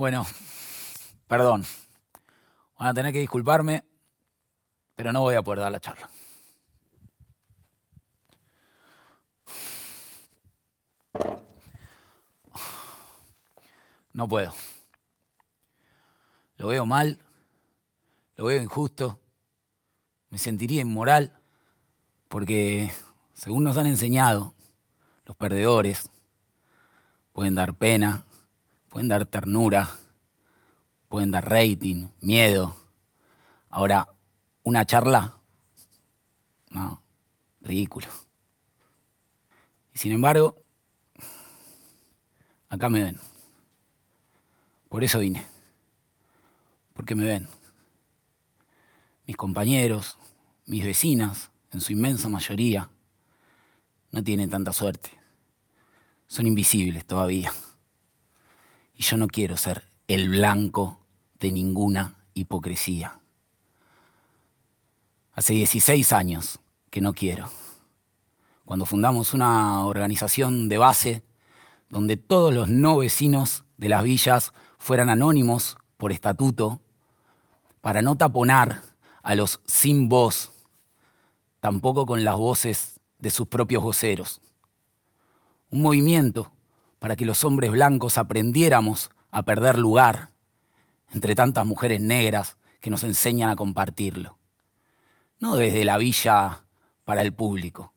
Bueno, perdón. Van a tener que disculparme, pero no voy a poder dar la charla. No puedo. Lo veo mal, lo veo injusto, me sentiría inmoral, porque según nos han enseñado, los perdedores pueden dar pena, pueden dar ternura, pueden dar rating, miedo. Ahora, una charla, no, ridículo. Y sin embargo, acá me ven. Por eso vine. Porque me ven. Mis compañeros, mis vecinas, en su inmensa mayoría, no tienen tanta suerte. Son invisibles todavía. Y yo no quiero ser el blanco de ninguna hipocresía. Hace 16 años que no quiero. Cuando fundamos una organización de base donde todos los no vecinos de las villas fueran anónimos por estatuto, para no taponar a los sin voz, tampoco con las voces de sus propios voceros. Un movimiento para que los hombres blancos aprendiéramos a perder lugar entre tantas mujeres negras que nos enseñan a compartirlo. No desde la villa para el público,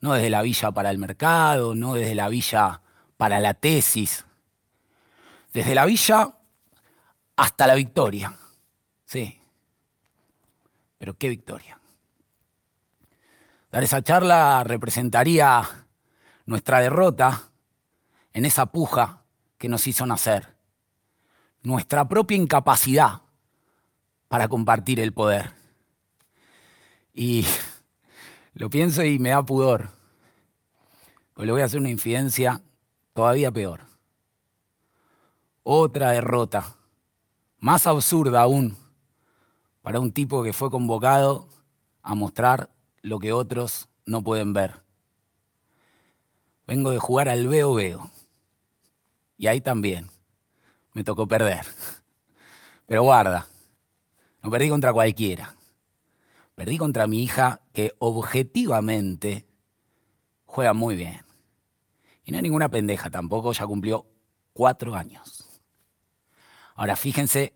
no desde la villa para el mercado, no desde la villa para la tesis, desde la villa hasta la victoria. Sí, pero qué victoria. Dar esa charla representaría nuestra derrota en esa puja que nos hizo nacer, nuestra propia incapacidad para compartir el poder. Y lo pienso y me da pudor, pues le voy a hacer una infidencia todavía peor. Otra derrota, más absurda aún, para un tipo que fue convocado a mostrar lo que otros no pueden ver. Vengo de jugar al veo veo. Y ahí también me tocó perder. Pero guarda, no perdí contra cualquiera. Perdí contra mi hija que objetivamente juega muy bien. Y no es ninguna pendeja tampoco, ya cumplió cuatro años. Ahora fíjense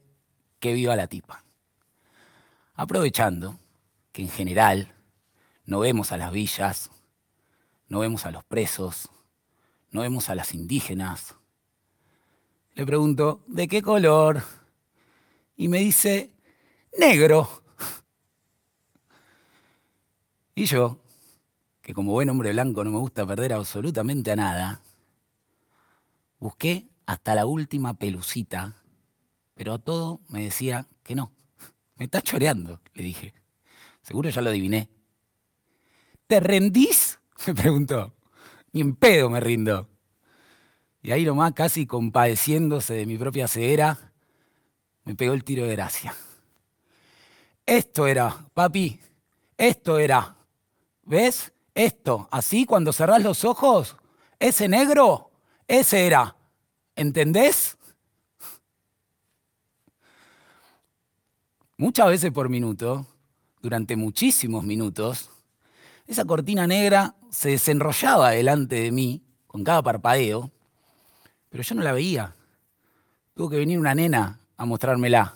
qué viva la tipa. Aprovechando que en general no vemos a las villas, no vemos a los presos, no vemos a las indígenas. Le pregunto, ¿de qué color? Y me dice, negro. Y yo, que como buen hombre blanco no me gusta perder absolutamente a nada, busqué hasta la última pelucita, pero a todo me decía que no. Me está choreando, le dije. Seguro ya lo adiviné. ¿Te rendís? Me preguntó. Ni en pedo me rindo. Y ahí nomás, casi compadeciéndose de mi propia ceguera, me pegó el tiro de gracia. Esto era, papi, esto era. ¿Ves? Esto, así cuando cerrás los ojos, ese negro, ese era. ¿Entendés? Muchas veces por minuto, durante muchísimos minutos, esa cortina negra se desenrollaba delante de mí con cada parpadeo, pero yo no la veía. Tuvo que venir una nena a mostrármela.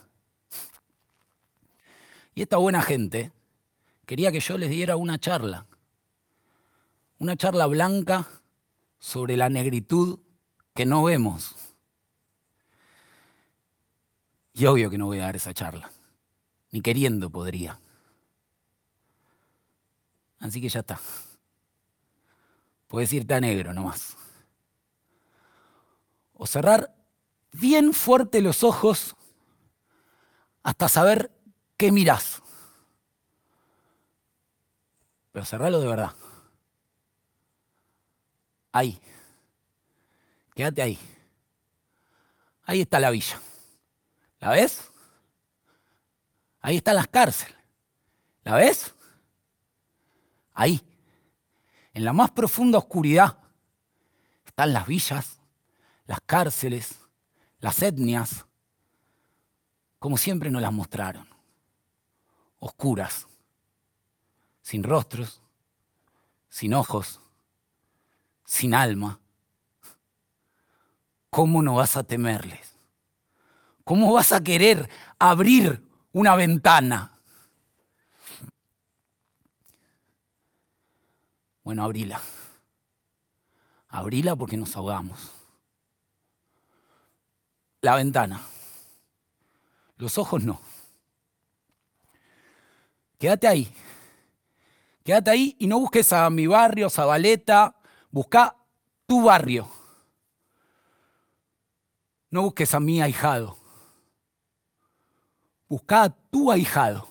Y esta buena gente quería que yo les diera una charla, una charla blanca sobre la negritud que no vemos. Y obvio que no voy a dar esa charla, ni queriendo podría. Así que ya está. Puedes irte a negro nomás. O cerrar bien fuerte los ojos hasta saber qué mirás. Pero cerralo de verdad. Ahí. Quédate ahí. Ahí está la villa. ¿La ves? Ahí están las cárceles. ¿La ves? Ahí, en la más profunda oscuridad, están las villas, las cárceles, las etnias, como siempre nos las mostraron, oscuras, sin rostros, sin ojos, sin alma. ¿Cómo no vas a temerles? ¿Cómo vas a querer abrir una ventana? Bueno, abrila. Abrila porque nos ahogamos. La ventana. Los ojos no. Quédate ahí. Quédate ahí y no busques a mi barrio, Zabaleta. Busca tu barrio. No busques a mi ahijado. Busca a tu ahijado.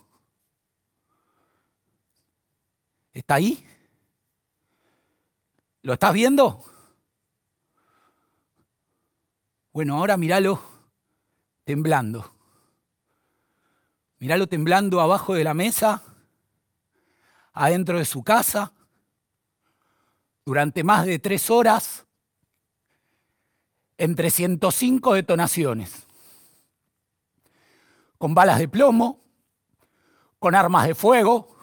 ¿Está ahí? ¿Lo estás viendo? Bueno, ahora míralo temblando. Míralo temblando abajo de la mesa, adentro de su casa, durante más de tres horas, en 305 detonaciones, con balas de plomo, con armas de fuego,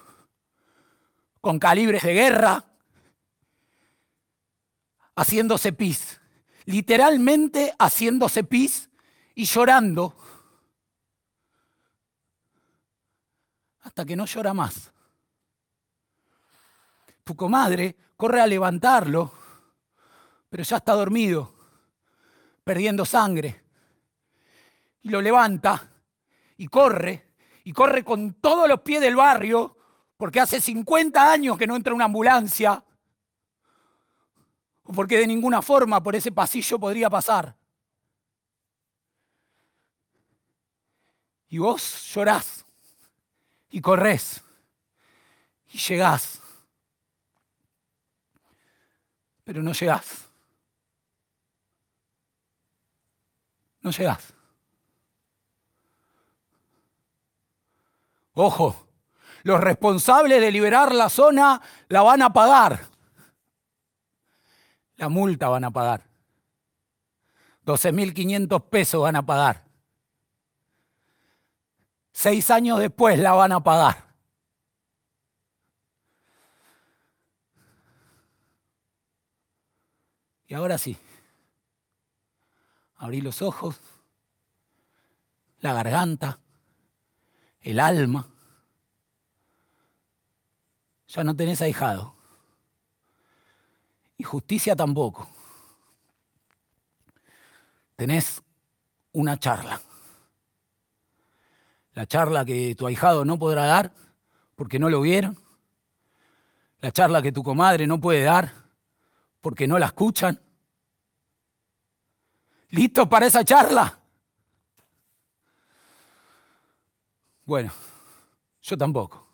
con calibres de guerra, haciéndose pis, literalmente haciéndose pis y llorando hasta que no llora más. Tu comadre corre a levantarlo, pero ya está dormido, perdiendo sangre. Y lo levanta y corre, y corre con todos los pies del barrio, porque hace 50 años que no entra una ambulancia, porque de ninguna forma por ese pasillo podría pasar. Y vos llorás y corres y llegás, pero no llegás. No llegás. Ojo, los responsables de liberar la zona la van a pagar. La multa van a pagar. 12.500 pesos van a pagar. Seis años después la van a pagar. Y ahora sí, abrí los ojos, la garganta, el alma. Ya no tenés ahijado. Y justicia tampoco. Tenés una charla la charla que tu ahijado no podrá dar porque no lo vieron, la charla que tu comadre no puede dar porque no la escuchan. ¿Listo para esa charla? Bueno, yo tampoco.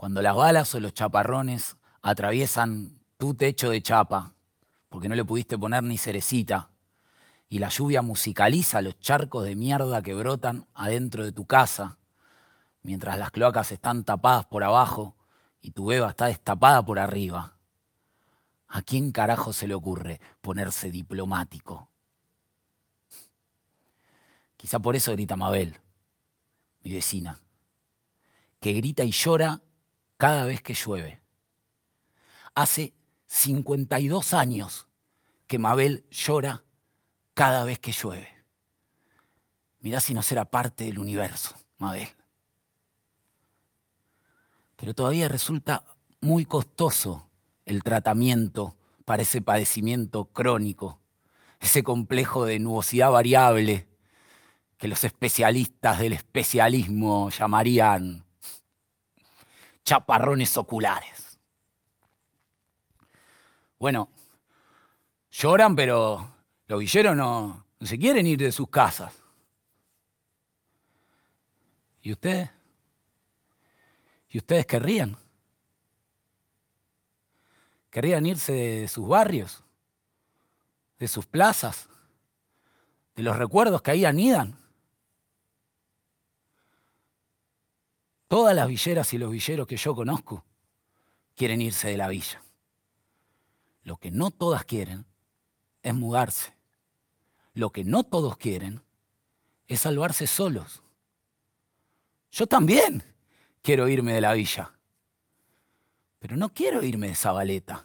Cuando las balas o los chaparrones atraviesan tu techo de chapa, porque no le pudiste poner ni cerecita, y la lluvia musicaliza los charcos de mierda que brotan adentro de tu casa, mientras las cloacas están tapadas por abajo y tu beba está destapada por arriba. ¿A quién carajo se le ocurre ponerse diplomático? Quizá por eso grita Mabel, mi vecina, que grita y llora cada vez que llueve. Hace 52 años que Mabel llora cada vez que llueve. Mirá si no será parte del universo, Mabel. Pero todavía resulta muy costoso el tratamiento para ese padecimiento crónico, ese complejo de nubosidad variable que los especialistas del especialismo llamarían chaparrones oculares. Bueno, lloran, pero los villeros no, no se quieren ir de sus casas. ¿Y ustedes? ¿Y ustedes querrían? ¿Querrían irse de sus barrios? ¿De sus plazas? ¿De los recuerdos que ahí anidan? Todas las villeras y los villeros que yo conozco quieren irse de la villa. Lo que no todas quieren es mudarse. Lo que no todos quieren es salvarse solos. Yo también quiero irme de la villa, pero no quiero irme de Zabaleta.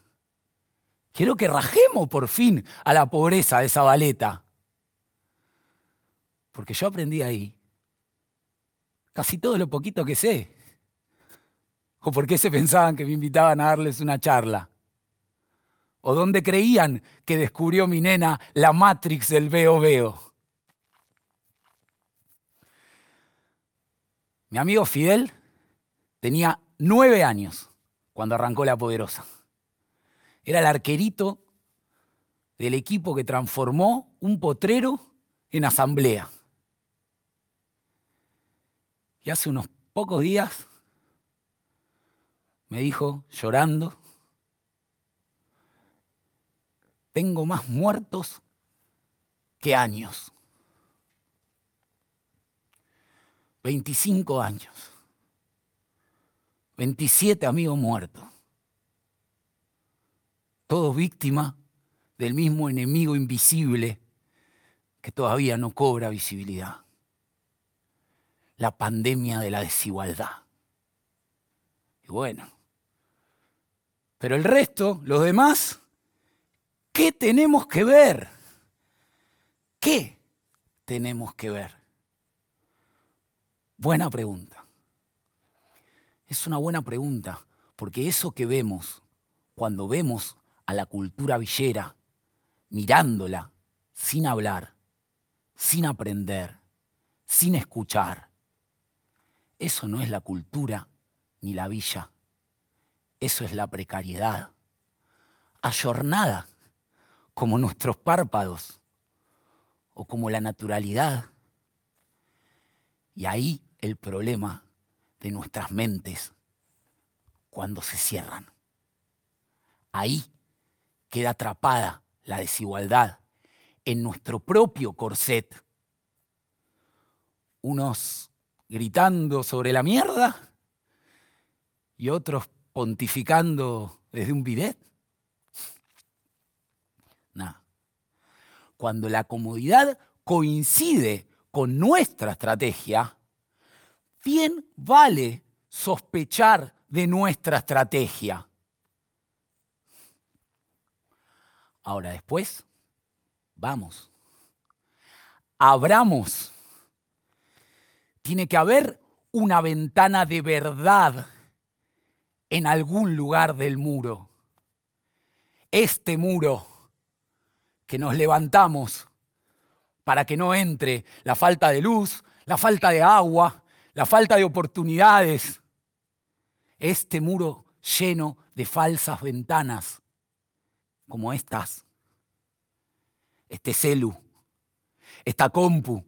Quiero que rajemos por fin a la pobreza de Zabaleta. Porque yo aprendí ahí casi todo lo poquito que sé. ¿O por qué se pensaban que me invitaban a darles una charla? ¿O dónde creían que descubrió mi nena la Matrix del veo veo? Mi amigo Fidel tenía nueve años cuando arrancó La Poderosa. Era el arquerito del equipo que transformó un potrero en asamblea. Y hace unos pocos días me dijo, llorando, tengo más muertos que años. 25 años. 27 amigos muertos. Todos víctimas del mismo enemigo invisible que todavía no cobra visibilidad. La pandemia de la desigualdad. Y bueno, pero el resto, los demás, ¿qué tenemos que ver? ¿Qué tenemos que ver? Buena pregunta. Es una buena pregunta, porque eso que vemos, cuando vemos a la cultura villera, mirándola, sin hablar, sin aprender, sin escuchar, eso no es la cultura ni la villa. Eso es la precariedad. Ayornada, como nuestros párpados o como la naturalidad. Y ahí el problema de nuestras mentes cuando se cierran. Ahí queda atrapada la desigualdad en nuestro propio corset. Unos gritando sobre la mierda y otros pontificando desde un bidet. Nada. Cuando la comodidad coincide con nuestra estrategia, bien vale sospechar de nuestra estrategia. Ahora después, vamos, abramos. Tiene que haber una ventana de verdad en algún lugar del muro. Este muro que nos levantamos para que no entre la falta de luz, la falta de agua, la falta de oportunidades. Este muro lleno de falsas ventanas como estas. Este celu, esta compu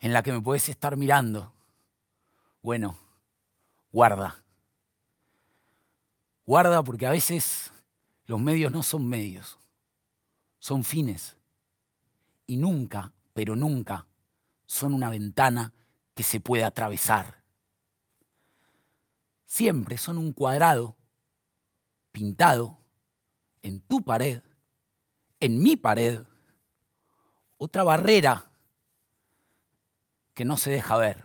en la que me puedes estar mirando. Bueno, guarda. Guarda porque a veces los medios no son medios, son fines. Y nunca, pero nunca, son una ventana que se puede atravesar. Siempre son un cuadrado pintado en tu pared, en mi pared, otra barrera que no se deja ver.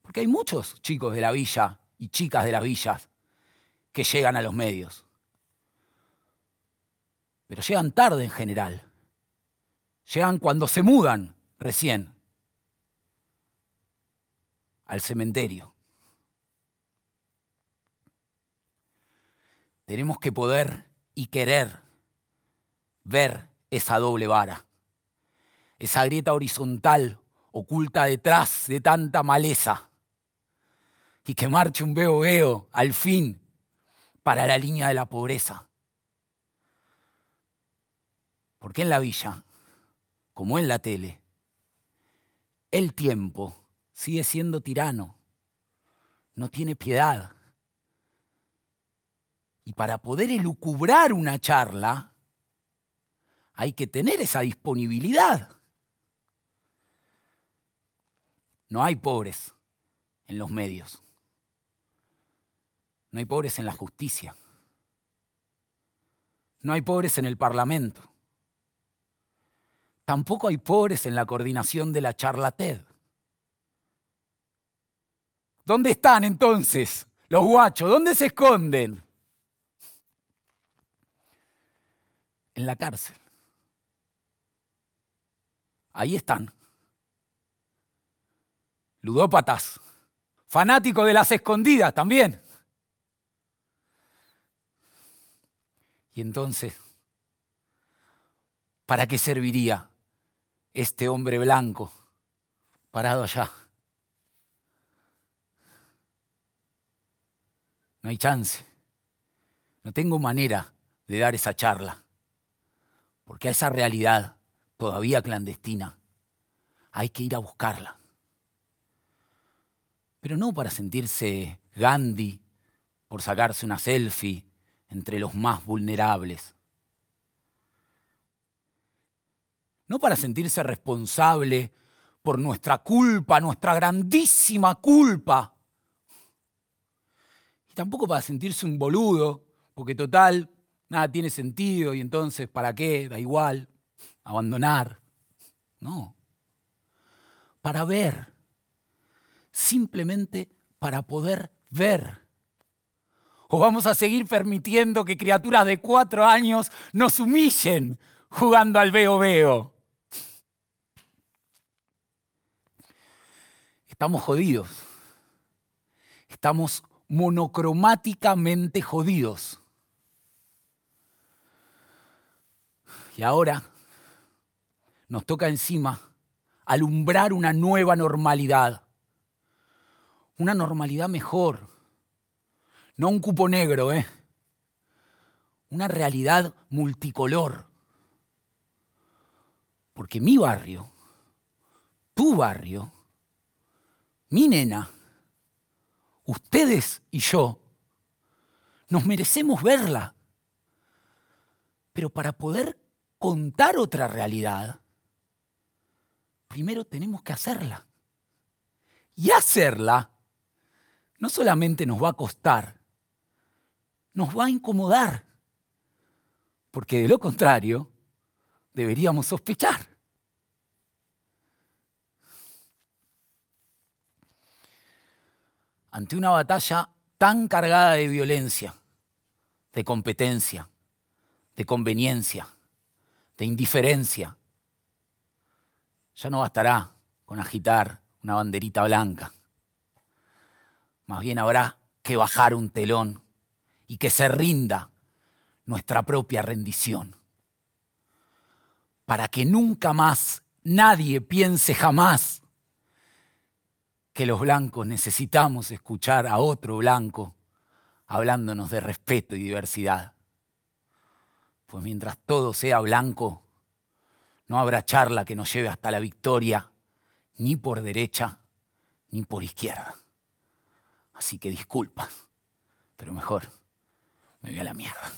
Porque hay muchos chicos de la villa y chicas de las villas que llegan a los medios. Pero llegan tarde en general. Llegan cuando se mudan recién al cementerio. Tenemos que poder y querer ver esa doble vara, esa grieta horizontal oculta detrás de tanta maleza y que marche un veo veo al fin para la línea de la pobreza. Porque en la villa, como en la tele, el tiempo sigue siendo tirano, no tiene piedad. Y para poder elucubrar una charla, hay que tener esa disponibilidad. No hay pobres, en los medios. No hay pobres en la justicia. No hay pobres en el Parlamento. Tampoco hay pobres en la coordinación de la charla TED. ¿Dónde están entonces los guachos? ¿Dónde se esconden? En la cárcel. Ahí están. Ludópatas. Fanáticos de las escondidas también. Y entonces, ¿para qué serviría este hombre blanco parado allá? No hay chance. No tengo manera de dar esa charla. Porque a esa realidad todavía clandestina hay que ir a buscarla. Pero no para sentirse Gandhi, por sacarse una selfie entre los más vulnerables. No para sentirse responsable por nuestra culpa, nuestra grandísima culpa. Y tampoco para sentirse un boludo, porque total, nada tiene sentido y entonces, ¿para qué? Da igual, abandonar. No. Para ver, simplemente para poder ver. ¿O vamos a seguir permitiendo que criaturas de cuatro años nos humillen jugando al veo veo? Estamos jodidos. Estamos monocromáticamente jodidos. Y ahora nos toca encima alumbrar una nueva normalidad. Una normalidad mejor no un cupo negro, ¿eh? Una realidad multicolor. Porque mi barrio, tu barrio, mi nena, ustedes y yo, nos merecemos verla. Pero para poder contar otra realidad, primero tenemos que hacerla. Y hacerla no solamente nos va a costar, nos va a incomodar, porque de lo contrario deberíamos sospechar. Ante una batalla tan cargada de violencia, de competencia, de conveniencia, de indiferencia, ya no bastará con agitar una banderita blanca. Más bien habrá que bajar un telón y que se rinda nuestra propia rendición. Para que nunca más nadie piense jamás que los blancos necesitamos escuchar a otro blanco hablándonos de respeto y diversidad. Pues mientras todo sea blanco, no habrá charla que nos lleve hasta la victoria, ni por derecha, ni por izquierda. Así que disculpa, pero mejor me voy a la mierda.